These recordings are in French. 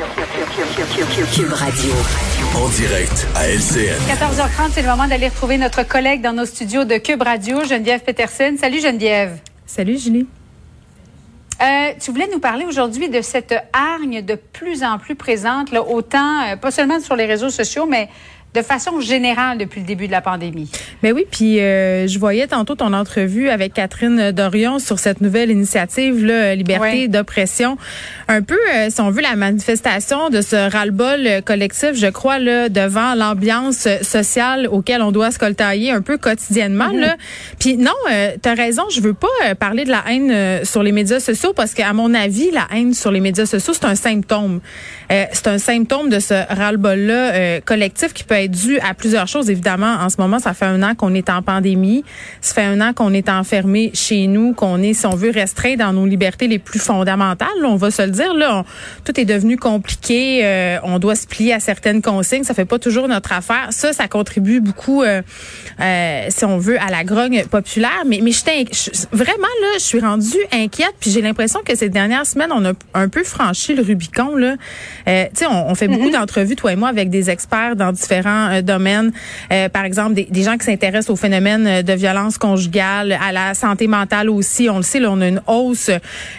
Cube Radio. En direct à LCN. 14h30, c'est le moment d'aller retrouver notre collègue dans nos studios de Cube Radio, Geneviève Peterson. Salut Geneviève. Salut Julie. Euh, tu voulais nous parler aujourd'hui de cette hargne de plus en plus présente, là, autant, euh, pas seulement sur les réseaux sociaux, mais de façon générale depuis le début de la pandémie. Ben oui, puis euh, je voyais tantôt ton entrevue avec Catherine Dorion sur cette nouvelle initiative là, liberté Ouais. d'oppression. Un peu, euh, si on veut, la manifestation de ce ras-le-bol euh, collectif, je crois, là, devant l'ambiance euh, sociale auquel on doit se coltailler un peu quotidiennement. là. Puis non, euh, tu as raison, je veux pas euh, parler de la haine euh, sur les médias sociaux parce qu'à mon avis, la haine sur les médias sociaux, c'est un symptôme. Euh, c'est un symptôme de ce ras-le-bol-là euh, collectif qui peut être dû à plusieurs choses. Évidemment, en ce moment, ça fait un an qu'on est en pandémie. Ça fait un an qu'on est enfermé chez nous, qu'on est, si on veut, restreint dans nos libertés les plus fondamentales. là, on va se le dire. Là, On- tout est devenu compliqué. euh, on doit se plier à certaines consignes. Ça fait pas toujours notre affaire. Ça, ça contribue beaucoup, euh, euh, si on veut, à la grogne populaire. Mais, mais j'étais vraiment là, je suis rendue inquiète. Puis j'ai l'impression que ces dernières semaines, on a un peu franchi le Rubicon. Là, euh, tu sais, on, on fait beaucoup d'entrevues toi et moi avec des experts dans différents euh, domaines. Euh, par exemple, des, des gens qui s'intéressent au phénomène euh, de violence conjugale, à la santé mentale aussi. On le sait, là, on a une hausse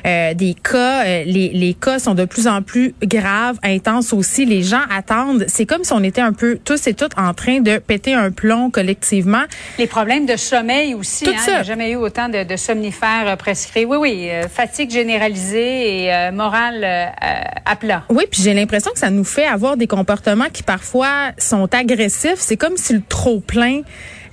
euh, des cas. Les, les cas sont de plus en plus graves, intenses aussi. Les gens attendent. C'est comme si on était un peu tous et toutes en train de péter un plomb collectivement. Les problèmes de sommeil aussi. Tout hein, ça. Il n'y a jamais eu autant de, de somnifères prescrits. Oui, oui, euh, fatigue généralisée et euh, morale euh, euh, à plat. Oui, puis j'ai l'impression que ça nous fait avoir des comportements qui parfois sont C'est comme si le trop plein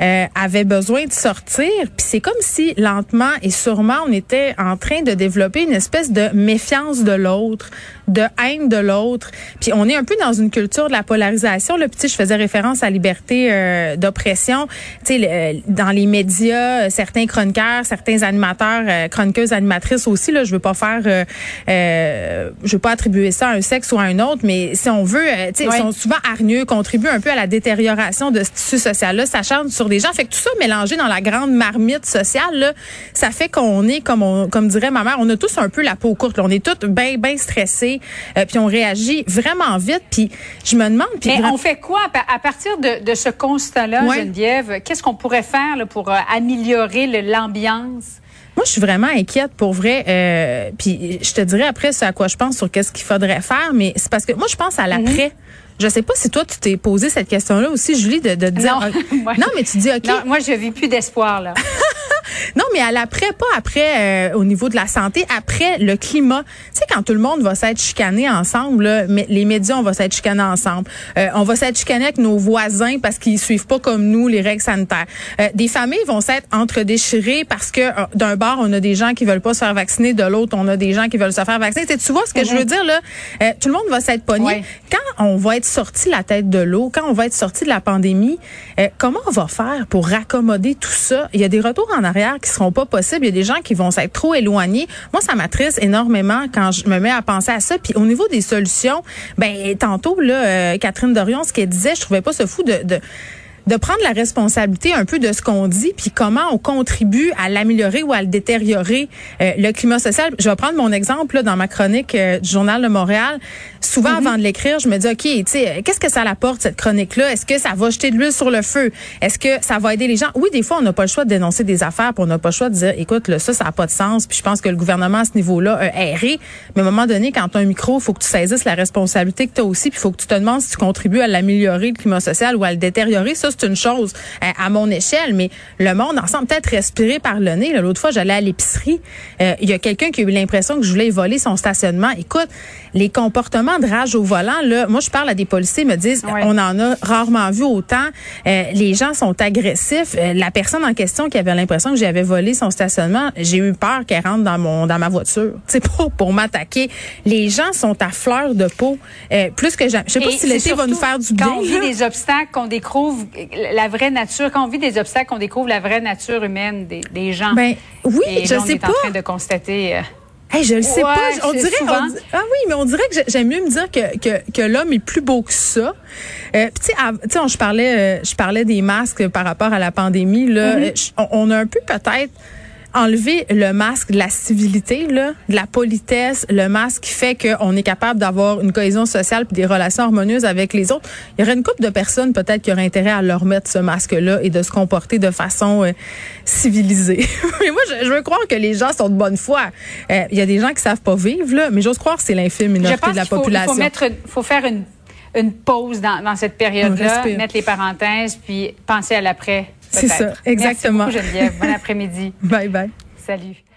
euh, avait besoin de sortir. Puis c'est comme si lentement et sûrement on était en train de développer une espèce de méfiance de l'autre, de haine de l'autre. Puis on est un peu dans une culture de la polarisation. Là, Puis, je faisais référence à liberté euh, d'oppression. Tu sais, le- dans les médias, euh, certains chroniqueurs, certains animateurs, euh, chroniqueuses, animatrices aussi. Là, je veux pas faire, euh, euh, je veux pas attribuer ça à un sexe ou à un autre, mais si on veut, tu sais, Oui. ils sont souvent hargneux, contribuent un peu à la détérioration de ce tissu social-là. Ça charge sur des gens. Fait que tout ça mélangé dans la grande marmite sociale, là, ça fait qu'on est, comme on, comme dirait ma mère, on a tous un peu la peau courte. là. On est tous bien, bien stressés, euh, puis on réagit vraiment vite. Puis je me demande, puis Mais on fait quoi à, pa- à partir de, de ce constat-là, Ouais. Geneviève? Qu'est-ce qu'on pourrait faire là, pour euh, améliorer l'ambiance? Moi, je suis vraiment inquiète pour vrai. Euh, puis je te dirais après ce à quoi je pense sur qu'est-ce qu'il faudrait faire, mais c'est parce que moi, je pense à l'après. Je sais pas si toi, tu t'es posé cette question-là aussi, Julie, de, de dire. Non. euh, non, mais tu dis, OK. Non, moi, je vis plus d'espoir, là. Non, mais à l'après, pas après euh, au niveau de la santé, après le climat. Tu sais, quand tout le monde va s'être chicané ensemble, là, mais les médias, on va s'être chicané ensemble. Euh, on va s'être chicané avec nos voisins parce qu'ils suivent pas comme nous les règles sanitaires. Euh, des familles vont s'être entre-déchirées parce que euh, d'un bord, on a des gens qui veulent pas se faire vacciner, de l'autre, on a des gens qui veulent se faire vacciner. Tu sais, tu vois ce que je veux dire, là? Euh, tout le monde va s'être pogné. Ouais. Quand on va être sorti la tête de l'eau, quand on va être sorti de la pandémie, euh, comment on va faire pour raccommoder tout ça? Il y a des retours en arrière qui seront pas possibles. Il y a des gens qui vont s'être trop éloignés. Moi, ça m'attriste énormément quand je me mets à penser à ça. Puis au niveau des solutions, ben tantôt, là, euh, Catherine Dorion, ce qu'elle disait, je trouvais pas ce fou de... de de prendre la responsabilité un peu de ce qu'on dit, puis comment on contribue à l'améliorer ou à le détériorer, euh, le climat social. Je vais prendre mon exemple là, dans ma chronique euh, du Journal de Montréal. Souvent, avant de l'écrire, je me dis, OK, tu sais, qu'est-ce que ça l'apporte, cette chronique-là? Est-ce que ça va jeter de l'huile sur le feu? Est-ce que ça va aider les gens? Oui, des fois, on n'a pas le choix de dénoncer des affaires, puis on n'a pas le choix de dire, écoute, là, ça, ça n'a pas de sens, puis je pense que le gouvernement, à ce niveau-là, a erré. Mais à un moment donné, quand tu as un micro, il faut que tu saisisses la responsabilité que tu as aussi, puis il faut que tu te demandes si tu contribues à l'améliorer, le climat social, ou à le détériorer. Ça, c'est une chose euh, à mon échelle, mais le monde ensemble peut-être respirer par le nez. L'autre fois, j'allais à l'épicerie. Euh, il y a quelqu'un qui a eu l'impression que je voulais voler son stationnement. Écoute, les comportements de rage au volant, là, moi, je parle à des policiers, ils me disent, on en a rarement vu autant. Euh, les gens sont agressifs. la personne en question qui avait l'impression que j'avais volé son stationnement, j'ai eu peur qu'elle rentre dans mon dans ma voiture, c'est pour pour m'attaquer. Les gens sont à fleur de peau, plus que jamais. Je sais pas si l'été va nous faire du bien. Quand on vit des obstacles, qu'on découvre la vraie nature, quand on vit des obstacles, qu'on découvre la vraie nature humaine des, des gens. Ben oui, Et je là, on sais est pas. en train de constater. euh, Hey, je le sais Ouais, pas. On dirait, on ah oui, mais on dirait que j'ai- j'aime mieux me dire que que, que l'homme est plus beau que ça. Euh, tu sais, on- je parlais, euh, je parlais des masques par rapport à la pandémie. Là. Euh, je- on, on a un peu peut-être enlevé le masque de la civilité, là, de la politesse, le masque qui fait qu'on est capable d'avoir une cohésion sociale puis des relations harmonieuses avec les autres. Il y aurait une couple de personnes peut-être qui auraient intérêt à leur mettre ce masque-là et de se comporter de façon euh, civilisée. mais moi, je, je veux croire que les gens sont de bonne foi. Euh, Il y a des gens qui savent pas vivre, là, mais j'ose croire que c'est l'infime Je minorité pense de la faut, il population. faut mettre, faut faire une, une pause dans, dans cette période-là, mettre les parenthèses, puis penser à l'après. C'est ça, exactement. Merci beaucoup, Geneviève. Bon après-midi. Bye bye. Salut.